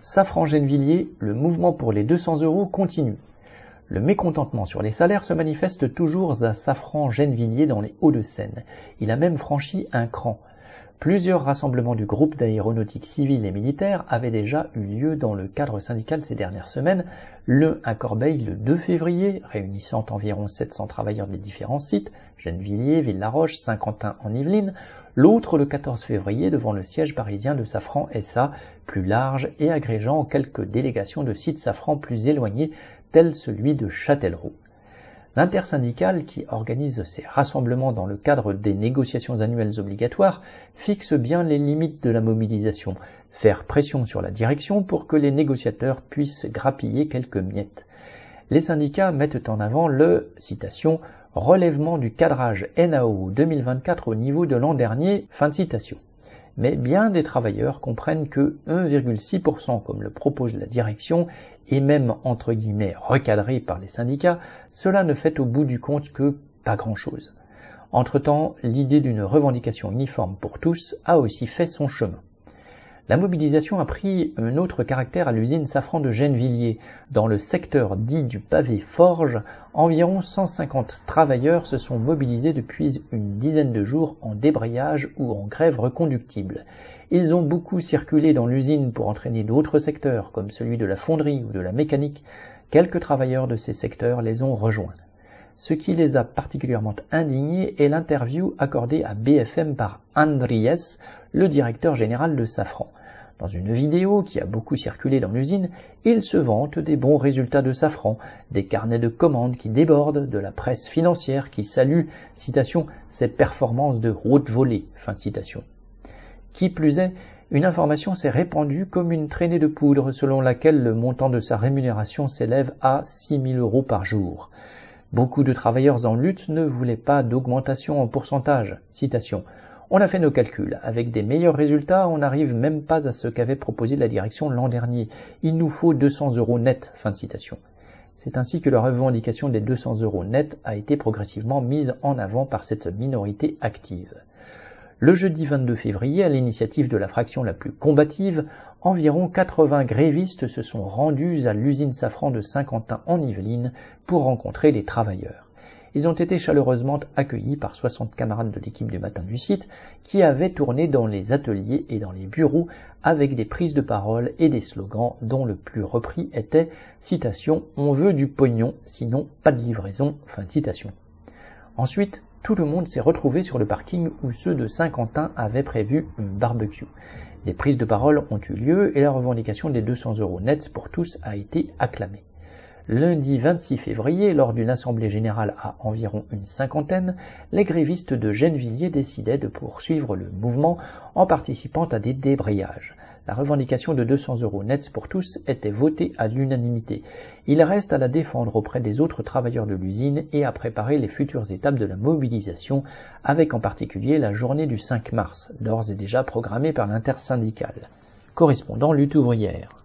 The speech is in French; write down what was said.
Safran Gennevilliers, le mouvement pour les 200 euros continue. Le mécontentement sur les salaires se manifeste toujours à Safran Gennevilliers dans les Hauts-de-Seine. Il a même franchi un cran. Plusieurs rassemblements du groupe d'aéronautique civile et militaire avaient déjà eu lieu dans le cadre syndical ces dernières semaines, le à Corbeil le 2 février, réunissant environ 700 travailleurs des différents sites, Gennevilliers, Ville-la-Roche, Saint-Quentin en Yvelines, l'autre le 14 février devant le siège parisien de Safran SA, plus large et agrégeant quelques délégations de sites Safran plus éloignés, tels celui de Châtellerault. L'intersyndicale, qui organise ces rassemblements dans le cadre des négociations annuelles obligatoires, fixe bien les limites de la mobilisation, faire pression sur la direction pour que les négociateurs puissent grappiller quelques miettes. Les syndicats mettent en avant le, citation, relèvement du cadrage NAO 2024 au niveau de l'an dernier, fin de citation mais bien des travailleurs comprennent que 1,6% comme le propose la direction et même entre guillemets recadré par les syndicats, cela ne fait au bout du compte que pas grand-chose. Entre-temps, l'idée d'une revendication uniforme pour tous a aussi fait son chemin. La mobilisation a pris un autre caractère à l'usine Safran de Gennevilliers. Dans le secteur dit du pavé forge, environ 150 travailleurs se sont mobilisés depuis une dizaine de jours en débrayage ou en grève reconductible. Ils ont beaucoup circulé dans l'usine pour entraîner d'autres secteurs, comme celui de la fonderie ou de la mécanique. Quelques travailleurs de ces secteurs les ont rejoints. Ce qui les a particulièrement indignés est l'interview accordée à BFM par Andries, le directeur général de Safran. Dans une vidéo qui a beaucoup circulé dans l'usine, il se vante des bons résultats de Safran, des carnets de commandes qui débordent, de la presse financière qui salue, citation, ses performances de haute volée, fin de citation. Qui plus est, une information s'est répandue comme une traînée de poudre selon laquelle le montant de sa rémunération s'élève à 6 000 euros par jour. Beaucoup de travailleurs en lutte ne voulaient pas d'augmentation en pourcentage. Citation. On a fait nos calculs. Avec des meilleurs résultats, on n'arrive même pas à ce qu'avait proposé la direction l'an dernier. Il nous faut 200 euros net. Fin citation. C'est ainsi que la revendication des 200 euros net a été progressivement mise en avant par cette minorité active. Le jeudi 22 février, à l'initiative de la fraction la plus combative, environ 80 grévistes se sont rendus à l'usine Safran de Saint-Quentin en Yvelines pour rencontrer les travailleurs ils ont été chaleureusement accueillis par 60 camarades de l'équipe du matin du site qui avaient tourné dans les ateliers et dans les bureaux avec des prises de parole et des slogans dont le plus repris était citation On veut du pognon, sinon pas de livraison. Fin de citation. Ensuite, tout le monde s'est retrouvé sur le parking où ceux de Saint-Quentin avaient prévu un barbecue. Les prises de parole ont eu lieu et la revendication des 200 euros nets pour tous a été acclamée. Lundi 26 février, lors d'une assemblée générale à environ une cinquantaine, les grévistes de Gennevilliers décidaient de poursuivre le mouvement en participant à des débrayages. La revendication de 200 euros nets pour tous était votée à l'unanimité. Il reste à la défendre auprès des autres travailleurs de l'usine et à préparer les futures étapes de la mobilisation, avec en particulier la journée du 5 mars, d'ores et déjà programmée par l'intersyndicale. Correspondant lutte ouvrière.